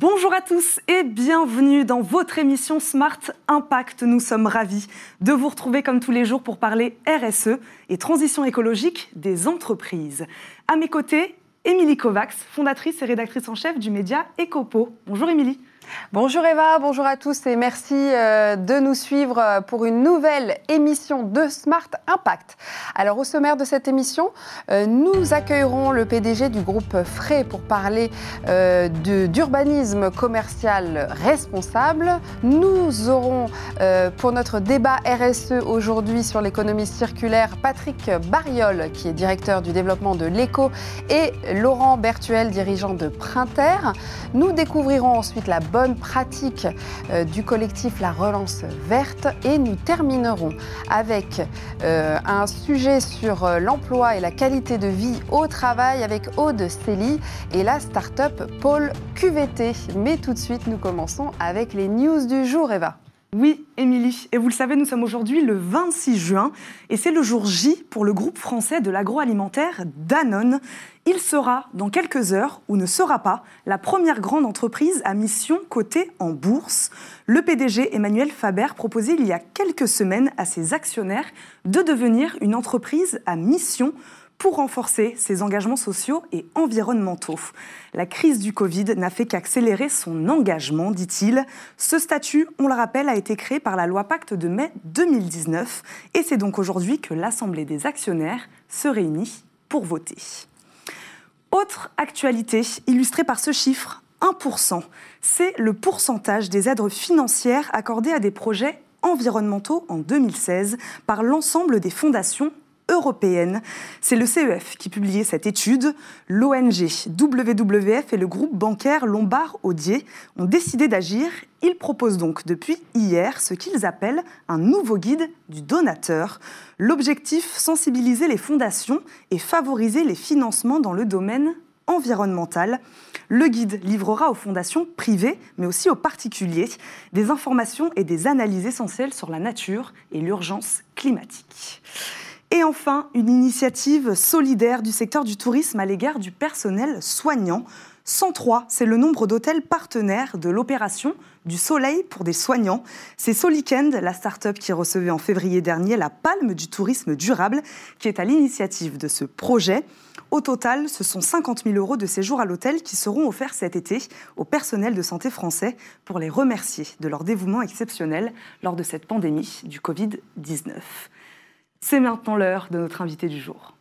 Bonjour à tous et bienvenue dans votre émission Smart Impact. Nous sommes ravis de vous retrouver comme tous les jours pour parler RSE et transition écologique des entreprises. À mes côtés, Émilie Kovacs, fondatrice et rédactrice en chef du média Ecopo. Bonjour Émilie. Bonjour Eva, bonjour à tous et merci euh, de nous suivre euh, pour une nouvelle émission de Smart Impact. Alors au sommaire de cette émission, euh, nous accueillerons le PDG du groupe Fray pour parler d'urbanisme commercial responsable. Nous aurons pour notre débat RSE aujourd'hui sur l'économie circulaire Patrick Bariol qui est directeur du développement de l'éco et Laurent Bertuel dirigeant de Printer. Nous découvrirons ensuite la bonne bonne pratique euh, du collectif La Relance Verte et nous terminerons avec euh, un sujet sur euh, l'emploi et la qualité de vie au travail avec Aude Célie et la start-up Pôle QVT. Mais tout de suite, nous commençons avec les news du jour, Eva. Oui, Émilie. Et vous le savez, nous sommes aujourd'hui le 26 juin et c'est le jour J pour le groupe français de l'agroalimentaire Danone. Il sera, dans quelques heures, ou ne sera pas, la première grande entreprise à mission cotée en bourse. Le PDG Emmanuel Faber proposait il y a quelques semaines à ses actionnaires de devenir une entreprise à mission pour renforcer ses engagements sociaux et environnementaux. La crise du Covid n'a fait qu'accélérer son engagement, dit-il. Ce statut, on le rappelle, a été créé par la loi Pacte de mai 2019 et c'est donc aujourd'hui que l'Assemblée des actionnaires se réunit pour voter. Autre actualité illustrée par ce chiffre, 1%, c'est le pourcentage des aides financières accordées à des projets environnementaux en 2016 par l'ensemble des fondations européenne. C'est le CEF qui publiait cette étude. L'ONG WWF et le groupe bancaire Lombard-Odier ont décidé d'agir. Ils proposent donc depuis hier ce qu'ils appellent un nouveau guide du donateur. L'objectif, sensibiliser les fondations et favoriser les financements dans le domaine environnemental. Le guide livrera aux fondations privées, mais aussi aux particuliers, des informations et des analyses essentielles sur la nature et l'urgence climatique. Et enfin, une initiative solidaire du secteur du tourisme à l'égard du personnel soignant. 103, c'est le nombre d'hôtels partenaires de l'opération du Soleil pour des soignants. C'est Solikend, la start-up qui recevait en février dernier la palme du tourisme durable, qui est à l'initiative de ce projet. Au total, ce sont 50 000 euros de séjour à l'hôtel qui seront offerts cet été au personnel de santé français pour les remercier de leur dévouement exceptionnel lors de cette pandémie du Covid-19. C'est maintenant l'heure de notre invité du jour.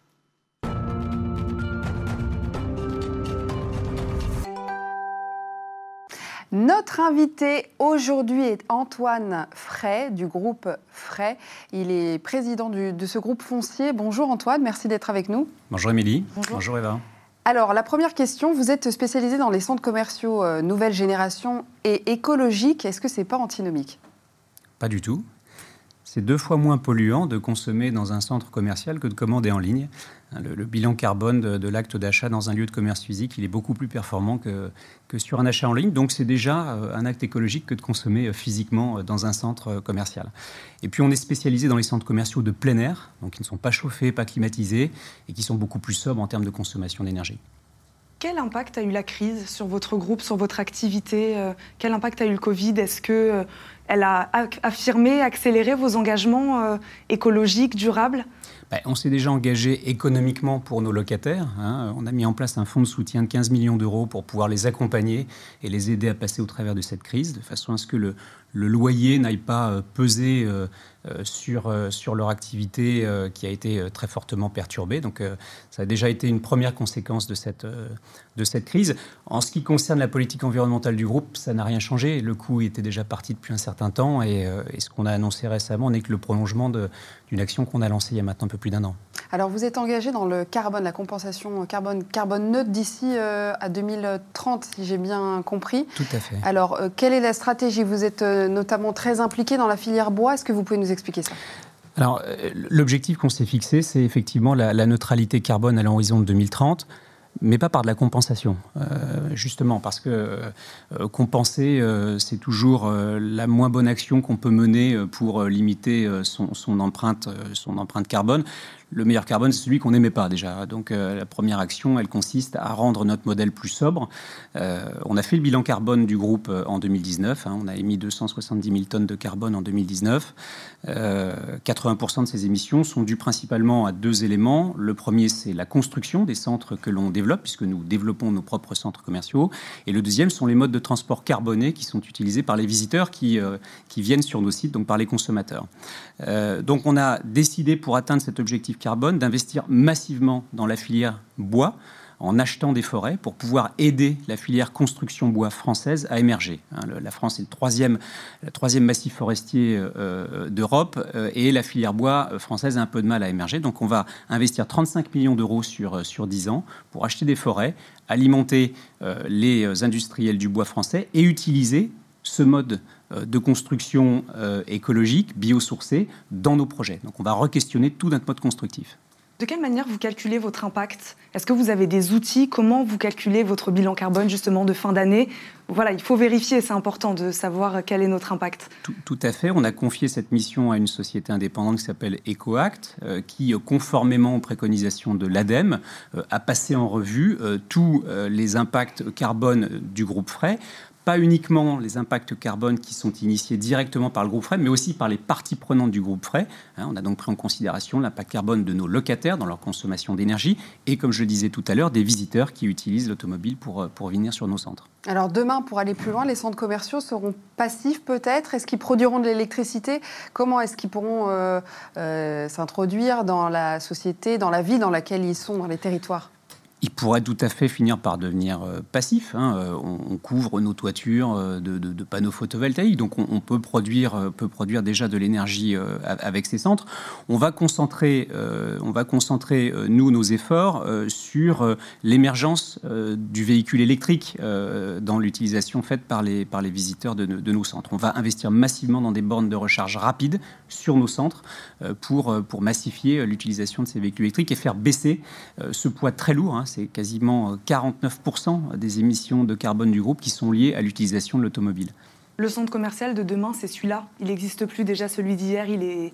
Notre invité aujourd'hui est Antoine Fray du groupe Fray. Il est président de ce groupe foncier. Bonjour Antoine, merci d'être avec nous. Bonjour Émilie. Bonjour. Eva. Alors, la première question, vous êtes spécialisé dans les centres commerciaux euh, nouvelle génération et écologiques. Est-ce que c'est pas antinomique? Pas du tout c'est deux fois moins polluant de consommer dans un centre commercial que de commander en ligne. Le, bilan carbone de, l'acte d'achat dans un lieu de commerce physique, il est beaucoup plus performant que, que sur un achat en ligne. Donc c'est déjà euh, un acte écologique que de consommer euh, physiquement euh, dans un centre commercial. Et puis on est spécialisé dans les centres commerciaux de plein air, donc qui ne sont pas chauffés, pas climatisés, et qui sont beaucoup plus sobres en termes de consommation d'énergie. Quel impact a eu la crise sur votre groupe, sur votre activité Quel impact a eu le Covid? Est-ce que elle a affirmé, accéléré vos engagements euh, écologiques, durables? Ben, on s'est déjà engagé économiquement pour nos locataires. Hein. On a mis en place un fonds de soutien de 15 millions d'euros pour pouvoir les accompagner et les aider à passer au travers de cette crise, de façon à ce que le, loyer n'aille pas euh, peser euh, sur, sur leur activité qui a été très fortement perturbée. Donc ça a déjà été une première conséquence de cette, de cette crise. En ce qui concerne la politique environnementale du groupe, ça n'a rien changé. Le coût était déjà parti depuis un certain temps et, euh, ce qu'on a annoncé récemment n'est que le prolongement d'une action qu'on a lancée il y a maintenant un peu plus d'un an. Alors vous êtes engagé dans le carbone, la compensation carbone, carbone neutre d'ici euh, à 2030, si j'ai bien compris. Tout à fait. Alors euh, quelle est la stratégie? Vous êtes notamment très impliqué dans la filière bois. Est-ce que vous pouvez nous expliquer ça? Alors, l'objectif qu'on s'est fixé, c'est effectivement la, la neutralité carbone à l'horizon de 2030. Mais pas par de la compensation, euh, justement, parce que euh, compenser, euh, c'est toujours la moins bonne action qu'on peut mener pour limiter son, empreinte, son empreinte carbone le meilleur carbone, c'est celui qu'on n'aimait pas déjà. Donc euh, la première action, elle consiste à rendre notre modèle plus sobre. Euh, on a fait le bilan carbone du groupe euh, en 2019. Hein. on a émis 270 000 tonnes de carbone en 2019. 80% de ces émissions sont dues principalement à deux éléments. Le premier, c'est la construction des centres que l'on développe, puisque nous développons nos propres centres commerciaux. Et le deuxième sont les modes de transport carbonés qui sont utilisés par les visiteurs qui viennent sur nos sites, donc par les consommateurs. Donc on a décidé pour atteindre cet objectif carbone, d'investir massivement dans la filière bois en achetant des forêts pour pouvoir aider la filière construction bois française à émerger. Hein, la France est le troisième, massif forestier euh, euh, d'Europe euh, et la filière bois française a un peu de mal à émerger. Donc on va investir 35 millions d'euros sur, sur 10 ans pour acheter des forêts, alimenter les industriels du bois français et utiliser ce mode euh, de construction euh, écologique, biosourcée, dans nos projets. Donc on va re-questionner tout notre mode constructif. De quelle manière vous calculez votre impact? Est-ce que vous avez des outils? Comment vous calculez votre bilan carbone justement de fin d'année? Voilà, il faut vérifier, c'est important de savoir quel est notre impact. Tout, à fait. On a confié cette mission à une société indépendante qui s'appelle EcoAct, euh, qui, conformément aux préconisations de l'ADEME, a passé en revue tous les impacts carbone du groupe Frais pas uniquement les impacts carbone qui sont initiés directement par le groupe Frais, mais aussi par les parties prenantes du groupe Frais. Hein, on a donc pris en considération l'impact carbone de nos locataires dans leur consommation d'énergie et, comme je le disais tout à l'heure, des visiteurs qui utilisent l'automobile pour, euh, pour venir sur nos centres. Alors demain, pour aller plus loin, les centres commerciaux seront passifs peut-être? Est-ce qu'ils produiront de l'électricité? Comment est-ce qu'ils pourront euh, euh, s'introduire dans la société, dans la vie dans laquelle ils sont, dans les territoires? Il pourrait tout à fait finir par devenir euh, passif. Hein. Euh, on, couvre nos toitures euh, de, panneaux photovoltaïques, donc on, peut, produire, peut produire déjà de l'énergie avec ces centres. On va concentrer, on va concentrer nous, nos efforts sur l'émergence du véhicule électrique dans l'utilisation faite par les, par les visiteurs de, de, nos centres. On va investir massivement dans des bornes de recharge rapides sur nos centres pour, pour massifier l'utilisation de ces véhicules électriques et faire baisser ce poids très lourd. Hein c'est quasiment 49% des émissions de carbone du groupe qui sont liées à l'utilisation de l'automobile. Le centre commercial de demain, c'est celui-là. Il n'existe plus déjà celui d'hier. Il est.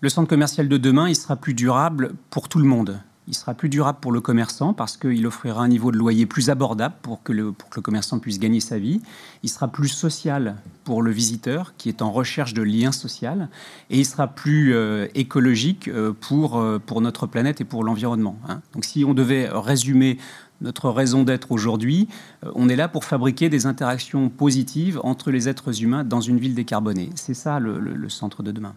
Le centre commercial de demain, il sera plus durable pour tout le monde il sera plus durable pour le commerçant parce qu'il offrira un niveau de loyer plus abordable pour que, le, commerçant puisse gagner sa vie. Il sera plus social pour le visiteur qui est en recherche de liens sociaux et il sera plus euh, écologique euh, pour, euh, pour notre planète et pour l'environnement. Hein. Donc si on devait résumer notre raison d'être aujourd'hui, on est là pour fabriquer des interactions positives entre les êtres humains dans une ville décarbonée. C'est ça le centre de demain.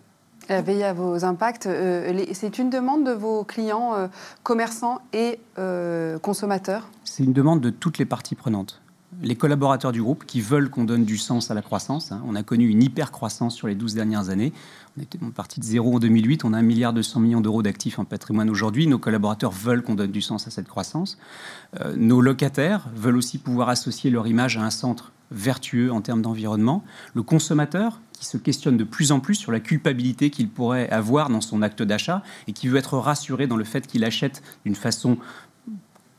Veiller à vos impacts. Euh, c'est une demande de vos clients euh, commerçants et euh, consommateurs? C'est une demande de toutes les parties prenantes. Les collaborateurs du groupe qui veulent qu'on donne du sens à la croissance. Hein. On a connu une hyper-croissance sur les 12 dernières années. On était parti de zéro en 2008. On a 1 milliard 200 millions d'euros d'actifs en patrimoine aujourd'hui. Nos collaborateurs veulent qu'on donne du sens à cette croissance. nos locataires veulent aussi pouvoir associer leur image à un centre vertueux en termes d'environnement. Le consommateur se questionne de plus en plus sur la culpabilité qu'il pourrait avoir dans son acte d'achat et qui veut être rassuré dans le fait qu'il achète d'une façon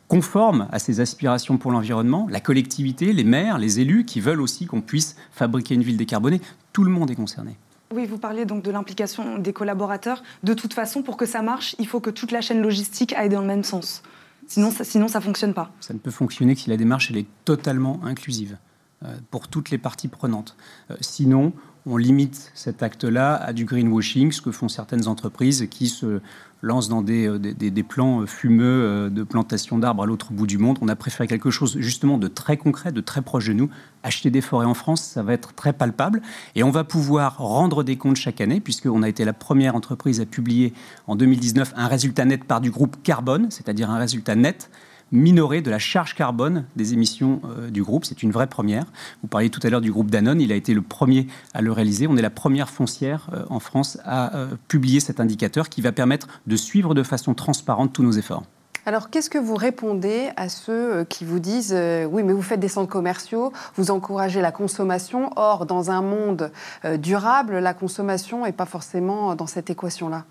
conforme à ses aspirations pour l'environnement, la collectivité, les maires, les élus qui veulent aussi qu'on puisse fabriquer une ville décarbonée. Tout le monde est concerné. Oui, vous parlez donc de l'implication des collaborateurs. De toute façon, pour que ça marche, il faut que toute la chaîne logistique aille dans le même sens. Sinon, ça, sinon, ça fonctionne pas. Ça ne peut fonctionner que si la démarche elle est totalement inclusive euh, pour toutes les parties prenantes. Euh, sinon, on limite cet acte-là à du greenwashing, ce que font certaines entreprises qui se lancent dans des, euh, plans fumeux euh, de plantation d'arbres à l'autre bout du monde. On a préféré quelque chose justement de très concret, de très proche de nous. Acheter des forêts en France, ça va être très palpable. Et on va pouvoir rendre des comptes chaque année, puisqu'on a été la première entreprise à publier en 2019 un résultat net par du groupe carbone, c'est-à-dire un résultat net minoré de la charge carbone des émissions euh, du groupe. C'est une vraie première. Vous parliez tout à l'heure du groupe Danone. Il a été le premier à le réaliser. On est la première foncière euh, en France à euh, publier cet indicateur qui va permettre de suivre de façon transparente tous nos efforts. Alors, qu'est-ce que vous répondez à ceux qui vous disent oui, mais vous faites des centres commerciaux, vous encouragez la consommation. Or, dans un monde durable, la consommation n'est pas forcément dans cette équation-là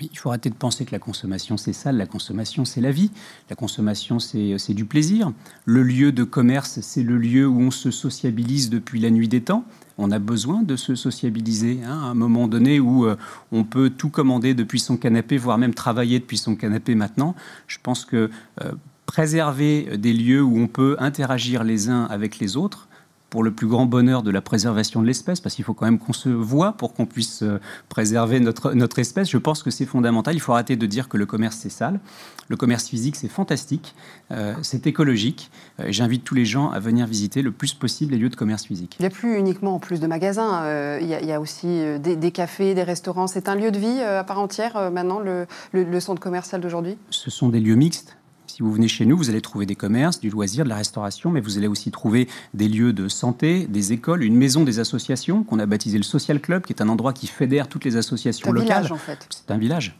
il faut arrêter de penser que la consommation c'est sale, la consommation c'est la vie, la consommation c'est du plaisir. Le lieu de commerce c'est le lieu où on se sociabilise depuis la nuit des temps. On a besoin de se sociabiliser hein, à un moment donné où euh, on peut tout commander depuis son canapé, voire même travailler depuis son canapé maintenant. Je pense que euh, préserver des lieux où on peut interagir les uns avec les autres, pour le plus grand bonheur de la préservation de l'espèce, parce qu'il faut quand même qu'on se voit pour qu'on puisse euh, préserver notre, notre espèce. Je pense que c'est fondamental. Il faut arrêter de dire que le commerce, c'est sale. Le commerce physique, c'est fantastique, euh, c'est écologique. Euh, j'invite tous les gens à venir visiter le plus possible les lieux de commerce physique. Il n'y a plus uniquement plus de magasins, il, y a, aussi des, cafés, des restaurants. C'est un lieu de vie à part entière maintenant, le, le centre commercial d'aujourd'hui? Ce sont des lieux mixtes si vous venez chez nous, vous allez trouver des commerces, du loisir, de la restauration, mais vous allez aussi trouver des lieux de santé, des écoles, une maison des associations qu'on a baptisé le Social Club, qui est un endroit qui fédère toutes les associations locales. C'est un village, en fait. C'est un village.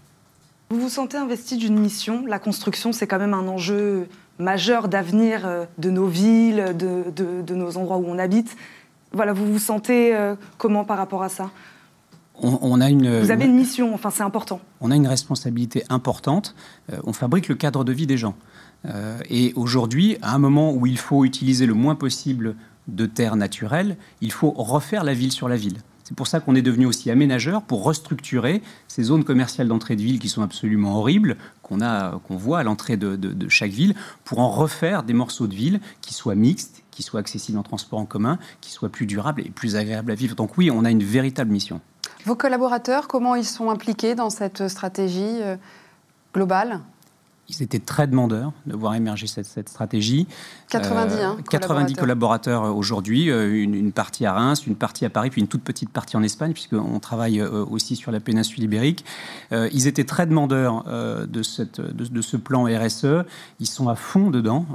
Vous vous sentez investi d'une mission? La construction, c'est quand même un enjeu majeur d'avenir euh, de nos villes, de, nos endroits où on habite. Voilà, vous vous sentez euh, comment par rapport à ça? On, a une, Vous avez une mission, enfin c'est important. On a une responsabilité importante. Euh, on fabrique le cadre de vie des gens. Euh, et aujourd'hui, à un moment où il faut utiliser le moins possible de terres naturelles, il faut refaire la ville sur la ville. C'est pour ça qu'on est devenu aussi aménageur pour restructurer ces zones commerciales d'entrée de ville qui sont absolument horribles, qu'on a, qu'on voit à l'entrée de, de, chaque ville, pour en refaire des morceaux de ville qui soient mixtes, qui soient accessibles en transport en commun, qui soient plus durables et plus agréables à vivre. Donc oui, on a une véritable mission. Vos collaborateurs, comment ils sont impliqués dans cette stratégie euh, globale? Ils étaient très demandeurs de voir émerger cette, stratégie. 90, euh, 90 collaborateurs, euh, aujourd'hui, euh, une, partie à Reims, une partie à Paris, puis une toute petite partie en Espagne, puisqu'on travaille aussi sur la péninsule ibérique. ils étaient très demandeurs de, cette, de, ce plan RSE. Ils sont à fond dedans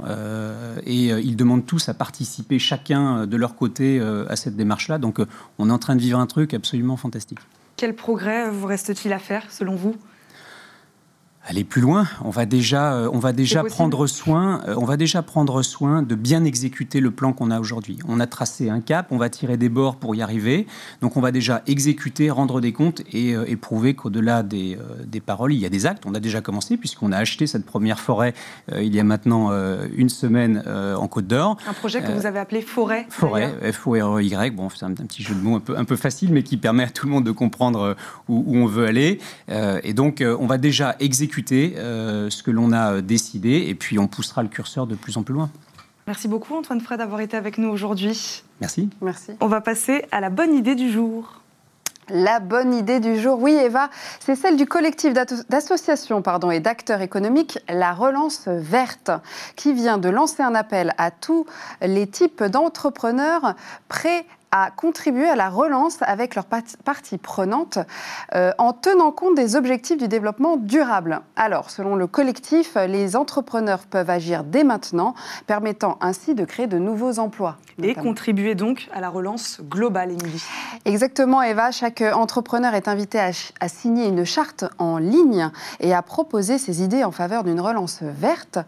et ils demandent tous à participer chacun de leur côté à cette démarche-là. Donc on est en train de vivre un truc absolument fantastique. Quel progrès vous reste-t-il à faire, selon vous? Aller plus loin. On va déjà, euh, on va déjà prendre soin, euh, on va déjà prendre soin de bien exécuter le plan qu'on a aujourd'hui. On a tracé un cap, on va tirer des bords pour y arriver. Donc on va déjà exécuter, rendre des comptes et, euh, prouver qu'au-delà des, des, paroles, il y a des actes. On a déjà commencé puisqu'on a acheté cette première forêt il y a maintenant une semaine en Côte d'Or. Un projet que vous avez appelé Forêt. Forêt, F-O-R-E-Y. Bon, c'est un, petit jeu de mots un peu, un peu facile, mais qui permet à tout le monde de comprendre où, où on veut aller. et donc on va déjà exécuter euh, ce que l'on a décidé et puis on poussera le curseur de plus en plus loin. Merci beaucoup Antoine Fred d'avoir été avec nous aujourd'hui. Merci. Merci. On va passer à la bonne idée du jour. La bonne idée du jour, oui Eva, c'est celle du collectif d'associations et d'acteurs économiques La Relance Verte, qui vient de lancer un appel à tous les types d'entrepreneurs prêts à contribuer à la relance avec leurs parties prenantes euh, en tenant compte des objectifs du développement durable. Alors, selon le collectif, les entrepreneurs peuvent agir dès maintenant, permettant ainsi de créer de nouveaux emplois. Et contribuer donc à la relance globale, Émilie. Exactement, Eva. Chaque entrepreneur est invité à, signer une charte en ligne et à proposer ses idées en faveur d'une relance verte.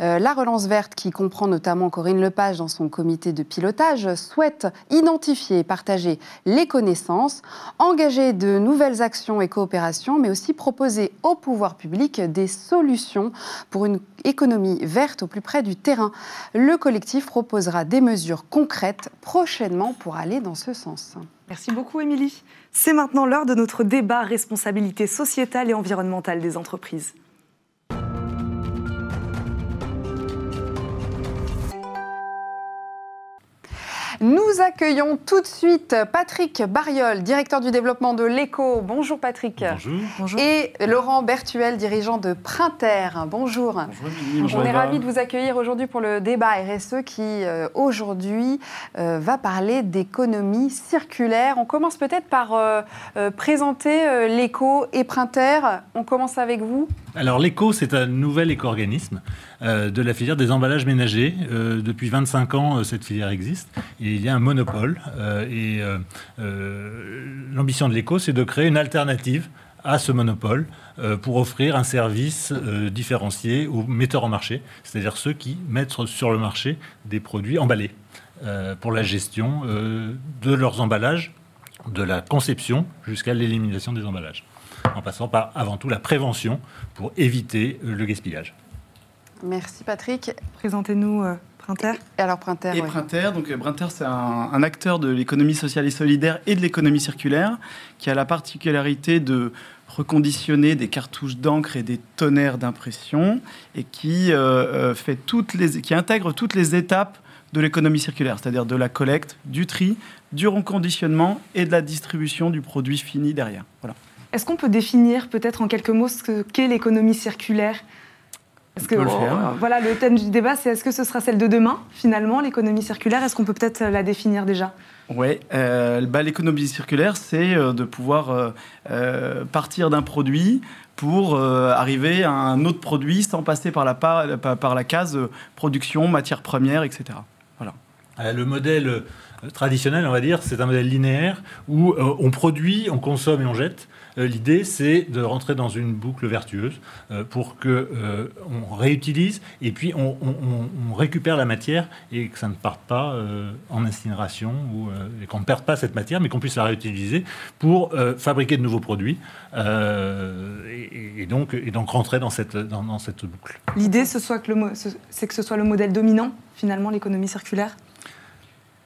Euh, la relance verte, qui comprend notamment Corinne Lepage dans son comité de pilotage, souhaite identifier et partager les connaissances, engager de nouvelles actions et coopérations, mais aussi proposer au pouvoir public des solutions pour une économie verte au plus près du terrain. Le collectif proposera des mesures concrètes prochainement pour aller dans ce sens. Merci beaucoup, Émilie. C'est maintenant l'heure de notre débat responsabilité sociétale et environnementale des entreprises. Nous accueillons tout de suite Patrick Bariol, directeur du développement de l'ECO. Bonjour Patrick. Bonjour. Et Laurent Bertuel, dirigeant de Printer. Bonjour. Bonjour. On est ravis de vous accueillir aujourd'hui pour le débat RSE qui euh, aujourd'hui euh, va parler d'économie circulaire. On commence peut-être par euh, présenter l'ECO et Printer. On commence avec vous. Alors l'ECO, c'est un nouvel éco-organisme de la filière des emballages ménagers. Euh, depuis 25 ans, euh, cette filière existe et il y a un monopole. et l'ambition de l'ECO, c'est de créer une alternative à ce monopole pour offrir un service différencié aux metteurs en marché, c'est-à-dire ceux qui mettent sur le marché des produits emballés pour la gestion de leurs emballages, de la conception jusqu'à l'élimination des emballages. en passant par avant tout la prévention pour éviter le gaspillage. Merci Patrick. Présentez-nous euh, Printer. Et alors Printer. Et. Printer, donc euh, Printer, c'est un, un acteur de l'économie sociale et solidaire et de l'économie circulaire qui a la particularité de reconditionner des cartouches d'encre et des tonnerres d'impression et qui, euh, fait toutes les, qui intègre toutes les étapes de l'économie circulaire, c'est-à-dire de la collecte, du tri, du reconditionnement et de la distribution du produit fini derrière. Voilà. Est-ce qu'on peut définir peut-être en quelques mots ce que- qu'est l'économie circulaire? Parce que On peut le oh, faire. voilà, le thème du débat, c'est est-ce que ce sera celle de demain, finalement, l'économie circulaire? Est-ce qu'on peut peut-être la définir déjà? Ouais, euh, bah, l'économie circulaire, c'est euh, de pouvoir euh, euh, partir d'un produit pour euh, arriver à un autre produit sans passer par la, pa- par, par la case euh, production, matière première, etc. Euh, Le modèle euh, traditionnel, on va dire, c'est un modèle linéaire où euh, on produit, on consomme et on jette. Euh, L'idée, c'est de rentrer dans une boucle vertueuse euh, pour que euh, on réutilise et puis on, récupère la matière et que ça ne parte pas en incinération ou et qu'on ne perde pas cette matière, mais qu'on puisse la réutiliser pour fabriquer de nouveaux produits et, donc, rentrer dans cette, boucle. L'idée, c'est que ce soit le modèle dominant, finalement, l'économie circulaire?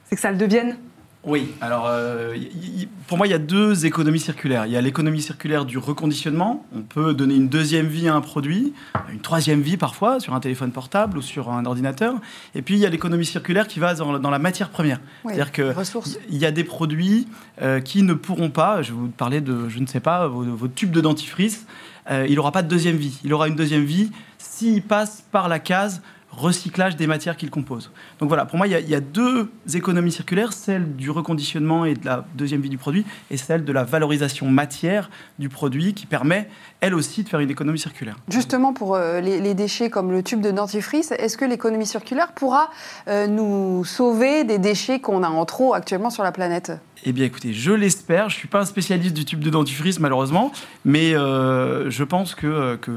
C'est que ça le devienne? Oui, alors euh, y- y- pour moi, il y a deux économies circulaires. Il y a l'économie circulaire du reconditionnement. On peut donner une deuxième vie à un produit, une troisième vie parfois sur un téléphone portable ou sur un ordinateur. Et puis il y a l'économie circulaire qui va dans, dans la matière première. Oui, C'est-à-dire que ressources. il y a des produits euh, qui ne pourront pas, je vais vous parler de, je ne sais pas, vos, vos tubes de dentifrice, euh, il n'aura pas de deuxième vie. Il aura une deuxième vie s'il passe par la case recyclage des matières qu'il compose. Donc voilà, pour moi, il y, a, il y a deux économies circulaires, celle du reconditionnement et de la deuxième vie du produit, et celle de la valorisation matière du produit qui permet, elle aussi, de faire une économie circulaire. Justement, pour euh, les, les déchets comme le tube de dentifrice, est-ce que l'économie circulaire pourra euh, nous sauver des déchets qu'on a en trop actuellement sur la planète? Eh bien, écoutez, je l'espère. Je ne suis pas un spécialiste du tube de dentifrice, malheureusement, mais euh, je pense que, que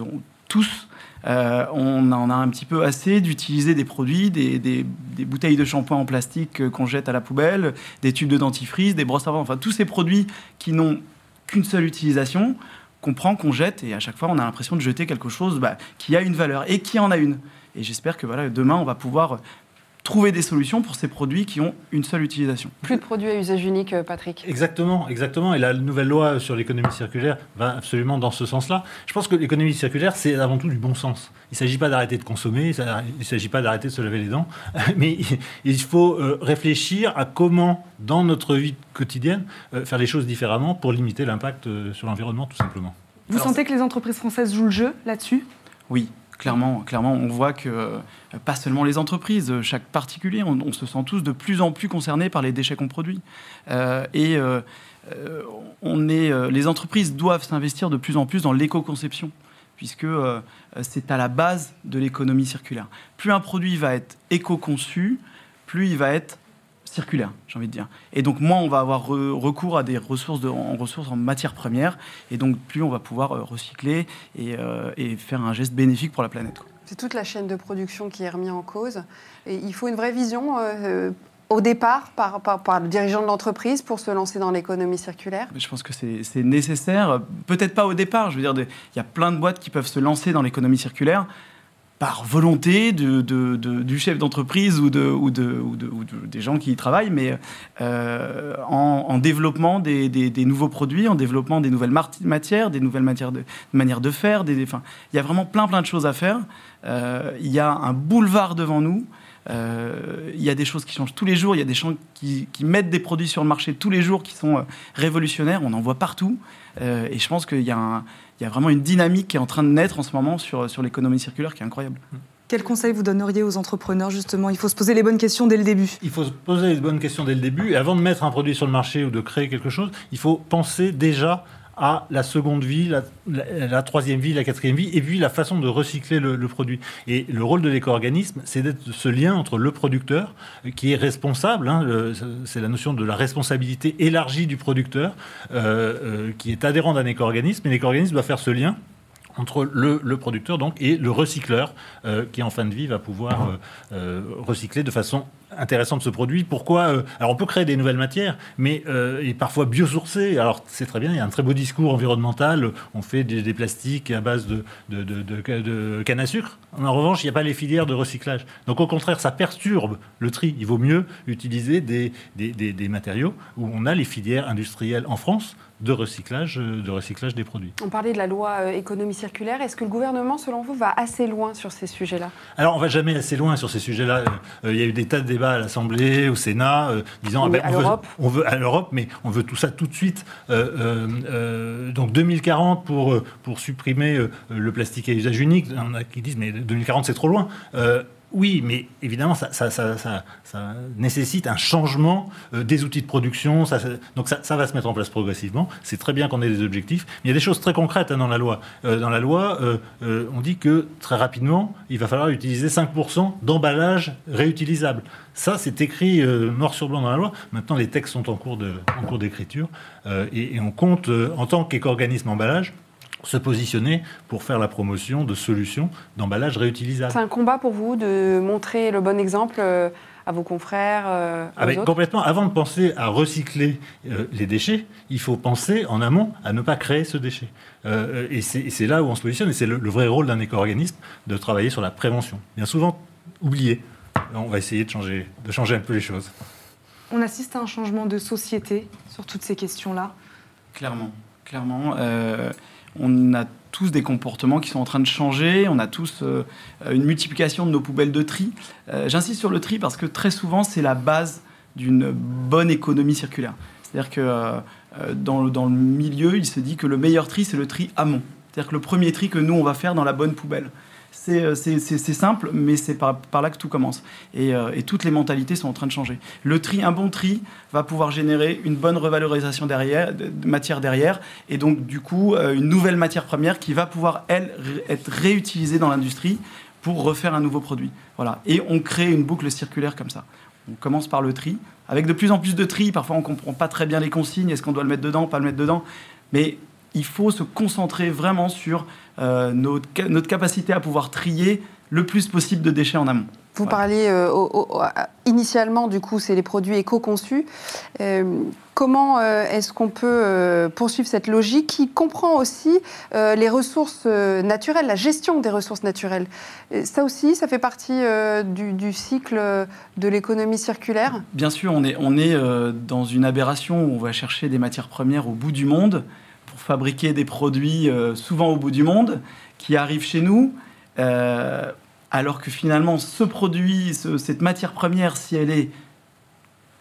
tous, euh, on en a un petit peu assez d'utiliser des produits, des, bouteilles de shampoing en plastique euh, qu'on jette à la poubelle, des tubes de dentifrice, des brosses à dents, enfin tous ces produits qui n'ont qu'une seule utilisation, qu'on prend, qu'on jette, et à chaque fois, on a l'impression de jeter quelque chose bah, qui a une valeur et qui en a une. Et j'espère que voilà, demain, on va pouvoir trouver des solutions pour ces produits qui ont une seule utilisation. Plus de produits à usage unique, euh, Patrick Exactement, exactement. Et la nouvelle loi sur l'économie circulaire va absolument dans ce sens-là. Je pense que l'économie circulaire, c'est avant tout du bon sens. Il ne s'agit pas d'arrêter de consommer, il ne s'agit pas d'arrêter de se laver les dents, mais il- faut euh, réfléchir à comment, dans notre vie quotidienne, euh, faire les choses différemment pour limiter l'impact sur l'environnement, tout simplement. Vous Alors, sentez que les entreprises françaises jouent le jeu là-dessus? Oui, clairement, clairement, on voit que euh, pas seulement les entreprises, euh, chaque particulier, on, se sent tous de plus en plus concernés par les déchets qu'on produit. Euh, et les entreprises doivent s'investir de plus en plus dans l'éco-conception, puisque c'est à la base de l'économie circulaire. Plus un produit va être éco-conçu, plus il va être circulaire, j'ai envie de dire. Et donc moins on va avoir re- recours à des ressources de- en ressources en matière première, et donc plus on va pouvoir euh, recycler et, euh, et faire un geste bénéfique pour la planète. C'est toute la chaîne de production qui est remise en cause. Et il faut une vraie vision euh, au départ par, par- par le dirigeant de l'entreprise pour se lancer dans l'économie circulaire. Je pense que c'est nécessaire, peut-être pas au départ, je veux dire, il y a plein de boîtes qui peuvent se lancer dans l'économie circulaire par volonté du chef d'entreprise ou, de, ou, de, ou, de- ou de- des gens qui y travaillent, mais euh, en, en développement des, nouveaux produits, en développement des nouvelles matières, des nouvelles matières de, manières de faire. Des, il y a vraiment plein plein de choses à faire. Euh, il y a un boulevard devant nous. Euh, il y a des choses qui changent tous les jours. Il y a des gens qui, qui mettent des produits sur le marché tous les jours qui sont euh, révolutionnaires. On en voit partout. Euh, et je pense qu'il y, a y vraiment une dynamique qui est en train de naître en ce moment sur, sur l'économie circulaire qui est incroyable. Quel conseil vous donneriez aux entrepreneurs justement? Il faut se poser les bonnes questions dès le début. Il faut se poser les bonnes questions dès le début. Et avant de mettre un produit sur le marché ou de créer quelque chose, il faut penser déjà à la seconde vie, la, troisième vie, la quatrième vie, et puis la façon de recycler le, produit. Et le rôle de l'éco-organisme, c'est d'être ce lien entre le producteur, euh, qui est responsable, hein, c'est la notion de la responsabilité élargie du producteur, euh, euh, qui est adhérent d'un éco-organisme, et l'éco-organisme doit faire ce lien entre le, producteur donc et le recycleur qui en fin de vie va pouvoir recycler de façon intéressant de ce produit. Pourquoi euh, Alors on peut créer des nouvelles matières, mais euh, et parfois biosourcées. Alors c'est très bien, il y a un très beau discours environnemental. On fait des, plastiques à base de, de, de, canne à sucre. En revanche, il n'y a pas les filières de recyclage. Donc au contraire, ça perturbe le tri. Il vaut mieux utiliser des, des, des matériaux où on a les filières industrielles en France de recyclage, euh, de recyclage des produits. On parlait de la loi euh, économie circulaire. Est-ce que le gouvernement, selon vous, va assez loin sur ces sujets-là? Alors, on va jamais assez loin sur ces sujets-là. Il y a eu des tas de débats à l'Assemblée, au Sénat, disant ah ben, à l'Europe. On veut à l'Europe, mais on veut tout ça tout de suite. donc 2040 pour pour supprimer le plastique à usage unique. Il y en a qui disent mais 2040 c'est trop loin. Oui, mais évidemment, ça, nécessite un changement euh, des outils de production. donc ça, va se mettre en place progressivement. C'est très bien qu'on ait des objectifs. Mais il y a des choses très concrètes hein, dans la loi. Euh, dans la loi, euh, on dit que très rapidement, il va falloir utiliser 5% d'emballage réutilisable. Ça, c'est écrit noir sur blanc dans la loi. Maintenant, les textes sont en cours d'écriture. et, et, on compte, en tant qu'organisme emballage, se positionner pour faire la promotion de solutions d'emballage réutilisable. C'est un combat pour vous de montrer le bon exemple euh, à vos confrères euh, Avec, ah, Complètement. Avant de penser à recycler euh, les déchets, il faut penser en amont à ne pas créer ce déchet. et c'est là où on se positionne, et c'est le, vrai rôle d'un éco-organisme de travailler sur la prévention. Bien souvent oublié. On va essayer de changer, de changer un peu les choses. On assiste à un changement de société sur toutes ces questions-là? Clairement, clairement on a tous des comportements qui sont en train de changer, on a tous euh, une multiplication de nos poubelles de tri. Euh, j'insiste sur le tri parce que très souvent, c'est la base d'une bonne économie circulaire. C'est-à-dire que euh, dans, dans, le milieu, il se dit que le meilleur tri, c'est le tri amont. C'est-à-dire que le premier tri que nous, on va faire dans la bonne poubelle. Euh, c'est simple, mais c'est par, là que tout commence. Euh, et, toutes les mentalités sont en train de changer. Le tri, un bon tri, va pouvoir générer une bonne revalorisation derrière, de matière derrière, et donc du coup euh, une nouvelle matière première qui va pouvoir, elle, être réutilisée dans l'industrie pour refaire un nouveau produit. Voilà. Et on crée une boucle circulaire comme ça. On commence par le tri, avec de plus en plus de tri. Parfois, on comprend pas très bien les consignes. Est-ce qu'on doit le mettre dedans, pas le mettre dedans? Mais il faut se concentrer vraiment sur euh, notre, capacité à pouvoir trier le plus possible de déchets en amont. Vous parliez euh, initialement, du coup, c'est les produits éco-conçus. Euh, comment est-ce qu'on peut poursuivre cette logique qui comprend aussi les ressources naturelles, la gestion des ressources naturelles? Ça aussi, ça fait partie du, du, cycle de l'économie circulaire? Bien sûr, on est, on est dans une aberration où on va chercher des matières premières au bout du monde fabriquer des produits euh, souvent au bout du monde qui arrivent chez nous, euh, alors que finalement ce produit, cette matière première, si elle est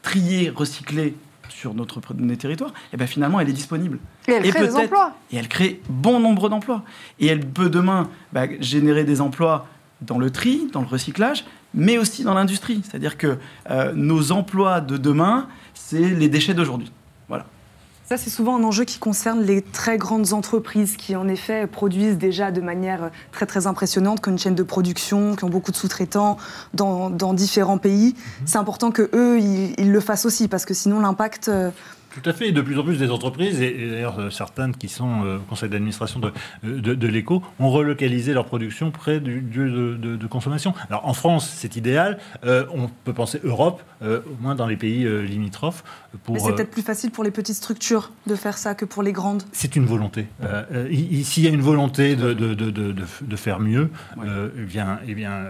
triée, recyclée sur notre, territoire, et eh bien finalement elle est disponible. Et elle crée des emplois. Et elle crée bon nombre d'emplois. Et elle peut demain bah, générer des emplois dans le tri, dans le recyclage, mais aussi dans l'industrie. C'est-à-dire que euh, nos emplois de demain, c'est les déchets d'aujourd'hui. Ça, c'est souvent un enjeu qui concerne les très grandes entreprises qui, en effet, produisent déjà de manière très, très impressionnante, comme une chaîne de production, qui ont beaucoup de sous-traitants dans, différents pays. Mhm. C'est important que eux, ils, le fassent aussi, parce que sinon, l'impact euh, tout à fait, et de plus en plus des entreprises, et, d'ailleurs euh, certaines qui sont euh, au conseil d'administration de, de, l'éco, ont relocalisé leur production près du lieu de, consommation. Alors en France, c'est idéal, euh, on peut penser Europe, au moins dans les pays limitrophes. Pour, Mais c'est peut-être plus facile pour les petites structures de faire ça que pour les grandes. C'est une volonté. S'il y a une volonté de, faire mieux, eh bien, eh bien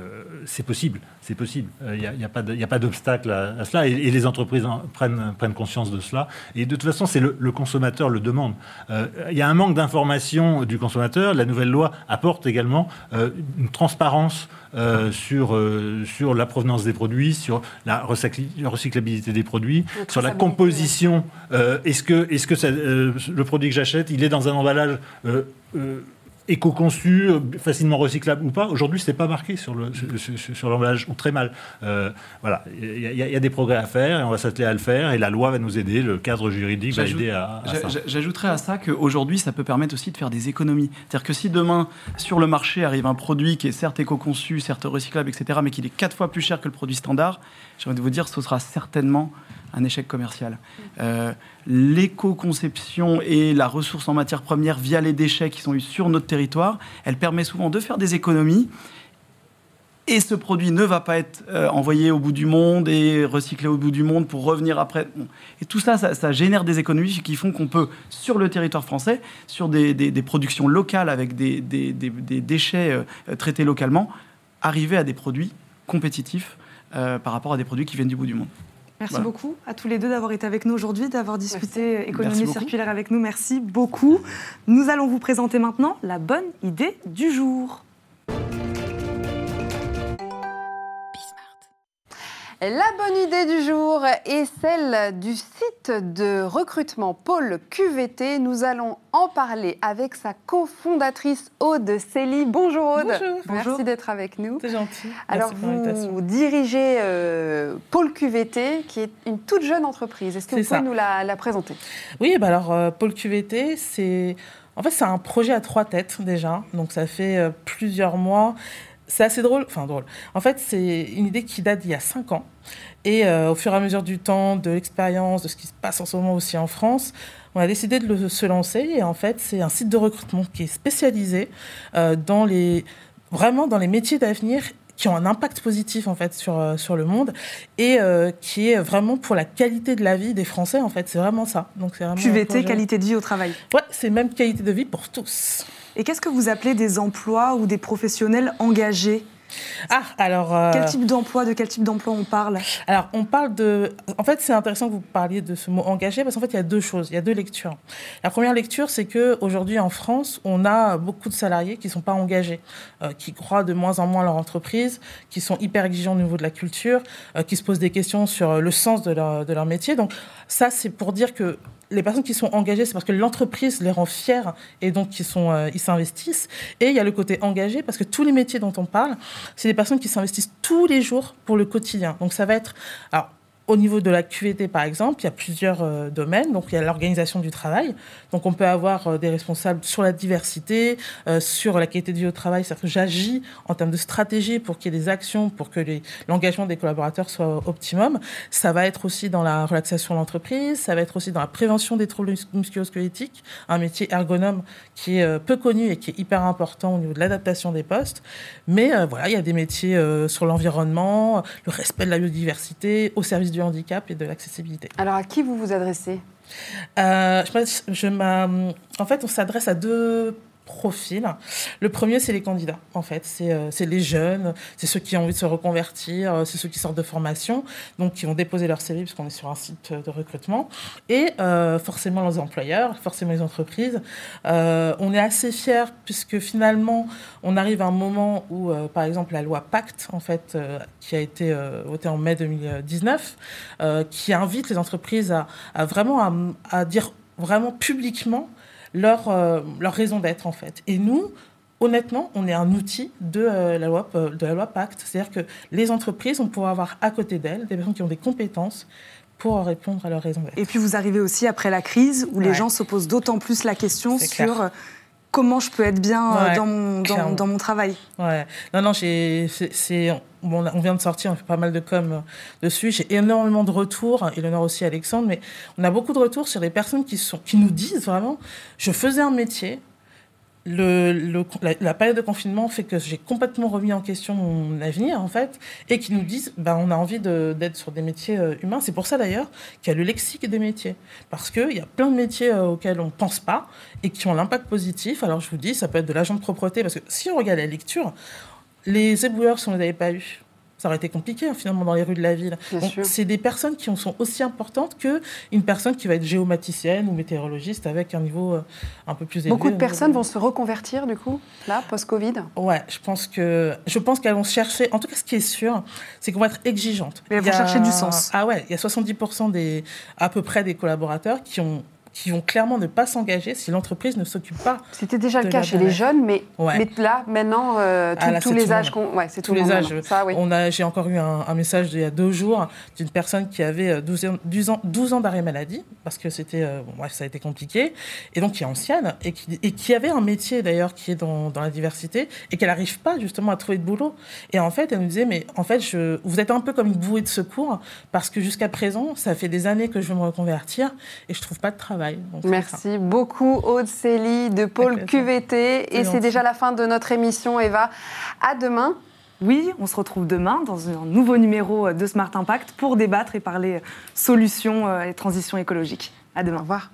c'est possible. C'est possible. Il n'y a, a, pas d'obstacle à, cela, et, et les entreprises prennent, prennent conscience de cela. Et de toute façon, c'est le, consommateur le demande. Euh, il y a un manque d'information du consommateur. La nouvelle loi apporte également euh, une transparence euh, sur, sur la provenance des produits, sur la recyclabilité des produits, sur la composition. est-ce que, est -ce que le produit que j'achète, il est dans un emballage éco-conçu, facilement recyclable ou pas. Aujourd'hui, ce n'est pas marqué sur l'emballage, sur, ou très mal. Euh, voilà, il y, a des progrès à faire et on va s'atteler à le faire et la loi va nous aider, le cadre juridique va aider à, à ça. J'ajouterais à ça qu'aujourd'hui, ça peut permettre aussi de faire des économies. C'est-à-dire que si demain, sur le marché, arrive un produit qui est certes éco-conçu, certes recyclable, etc., mais qui est quatre fois plus cher que le produit standard, j'ai envie de vous dire, ce sera certainement un échec commercial. Euh, l'éco-conception et la ressource en matière première via les déchets qui sont sur notre territoire, elle permet souvent de faire des économies et ce produit ne va pas être euh, envoyé au bout du monde et recyclé au bout du monde pour revenir après. Et tout ça, ça, génère des économies qui font qu'on peut, sur le territoire français, sur des, productions locales avec des, déchets euh, traités localement, arriver à des produits compétitifs par rapport à des produits qui viennent du bout du monde. Merci beaucoup à tous les deux d'avoir été avec nous aujourd'hui, d'avoir discuté économie circulaire avec nous. Merci beaucoup. Nous allons vous présenter maintenant la bonne idée du jour. La bonne idée du jour est celle du site de recrutement Pôle QVT. Nous allons en parler avec sa cofondatrice Aude Célie. Bonjour Aude. Bonjour. Merci d'être avec nous. C'est gentil. Alors vous dirigez euh, Pôle QVT qui est une toute jeune entreprise. Est-ce que vous pouvez nous la, présenter? Oui, bah alors euh, Pôle QVT, c'est en fait c'est un projet à trois têtes déjà. Donc ça fait euh, plusieurs mois c'est assez drôle, enfin drôle. En fait, c'est une idée qui date d'il y a cinq ans. Et euh, au fur et à mesure du temps, de l'expérience, de ce qui se passe en ce moment aussi en France, on a décidé de le, se lancer. Et en fait, c'est un site de recrutement qui est spécialisé euh, dans les, vraiment dans les métiers d'avenir qui ont un impact positif en fait sur, euh, sur le monde et qui est vraiment pour la qualité de la vie des Français en fait c'est vraiment ça donc c'est vraiment QVT qualité de vie au travail ouais c'est même qualité de vie pour tous et qu'est-ce que vous appelez des emplois ou des professionnels engagés? Ah, alors. Euh, quel type d'emploi De quel type d'emploi on parle? Alors, on parle de. En fait, c'est intéressant que vous parliez de ce mot engagé parce qu'en fait, il y a deux choses, il y a deux lectures. La première lecture, c'est que aujourd'hui en France, on a beaucoup de salariés qui ne sont pas engagés, euh, qui croient de moins en moins à leur entreprise, qui sont hyper exigeants au niveau de la culture, euh, qui se posent des questions sur le sens de leur, de leur métier. Donc, ça, c'est pour dire que les personnes qui sont engagées, c'est parce que l'entreprise les rend fiers et donc euh, ils s'investissent. Et il y a le côté engagé parce que tous les métiers dont on parle, c'est des personnes qui s'investissent tous les jours pour le quotidien. Donc ça va être, au niveau de la QVT, par exemple, il y a plusieurs euh, domaines. Donc, il y a l'organisation du travail. Donc, on peut avoir euh, des responsables sur la diversité, euh, sur la qualité de vie au travail. C'est-à-dire que j'agis en termes de stratégie pour qu'il y ait des actions, pour que l'engagement des collaborateurs soit optimum. Ça va être aussi dans la relaxation de l'entreprise. Ça va être aussi dans la prévention des troubles musculo-squelettiques, un métier ergonome qui est peu connu et qui est hyper important au niveau de l'adaptation des postes. Mais voilà, il y a des métiers sur l'environnement, le respect de la biodiversité, au service du handicap et de l'accessibilité. Alors à qui vous vous adressez? Euh, je, je, En fait, on s'adresse à deux profil. Le premier, c'est les candidats, en fait. C'est euh, les jeunes, c'est ceux qui ont envie de se reconvertir, euh, c'est ceux qui sortent de formation, donc qui vont déposer leur CV, puisqu'on est sur un site de recrutement. Et euh, forcément, les employeurs, forcément les entreprises. on est assez fiers, puisque finalement, on arrive à un moment où, par exemple, la loi Pacte, en fait, qui a été votée en mai 2019, qui invite les entreprises à, vraiment à dire vraiment publiquement leur, euh, leur raison d'être, en fait. Et nous, honnêtement, on est un outil de, euh, la, loi, euh, de la loi Pacte. C'est-à-dire que les entreprises vont pouvoir avoir à côté d'elles des personnes qui ont des compétences pour répondre à leur raison d'être. Et puis vous arrivez aussi après la crise où les gens se posent d'autant plus la question sur comment je peux être bien dans, mon, dans, mon travail. Ouais. Non, non, c'est, bon, on vient de sortir, on fait pas mal de com dessus. J'ai énormément de retours, et l'honneur aussi Alexandre, mais on a beaucoup de retours sur des personnes qui, sont, qui nous disent vraiment, je faisais un métier, la, période de confinement fait que j'ai complètement remis en question mon avenir, en fait, et qui nous disent ben, on a envie d'être sur des métiers euh, humains. C'est pour ça, d'ailleurs, qu'il y a le lexique des métiers. Parce qu'il y a plein de métiers euh, auxquels on ne pense pas et qui ont l'impact positif. Alors, je vous dis, ça peut être de l'agent de propreté, parce que si on regarde la lecture, les éboueurs, si on ne les avait pas eus, ça aurait été compliqué hein, finalement dans les rues de la ville. C'est des personnes qui sont aussi importantes qu'une personne qui va être géomaticienne ou météorologiste avec un niveau euh, un peu plus élevé. Beaucoup de personnes vont se reconvertir du coup, là, post-Covid? Ouais, je pense que je pense qu'elles vont chercher. En tout cas, ce qui est sûr, c'est qu'on va être exigeantes. elles vont chercher du sens. Ah ouais, il y a 70% des, à peu près des collaborateurs qui ont qui vont clairement ne pas s'engager si l'entreprise ne s'occupe pas. C'était déjà le cas chez les jeunes, mais, mais là, maintenant, euh, ah, tous les âges. Ouais, c'est tous les âges. Ça, oui. On a, j'ai encore eu un, message il y a deux jours d'une personne qui avait 12 euh, ans, 12 ans, 12 ans d'arrêt maladie, parce que c'était, euh, bon, bref, ça a été compliqué, et donc qui est ancienne, et qui, et qui avait un métier d'ailleurs qui est dans, dans la diversité, et qu'elle n'arrive pas justement à trouver de boulot. Et en fait, elle nous disait, mais en fait, je, vous êtes un peu comme une bouée de secours, parce que jusqu'à présent, ça fait des années que je veux me reconvertir, et je trouve pas de travail. Merci beaucoup, Aude Célie de Pôle QVT. Et c'est déjà la fin de notre émission, Eva. À demain. Oui, on se retrouve demain dans un nouveau numéro de Smart Impact pour débattre et parler solutions et transition écologique. À demain. Au revoir.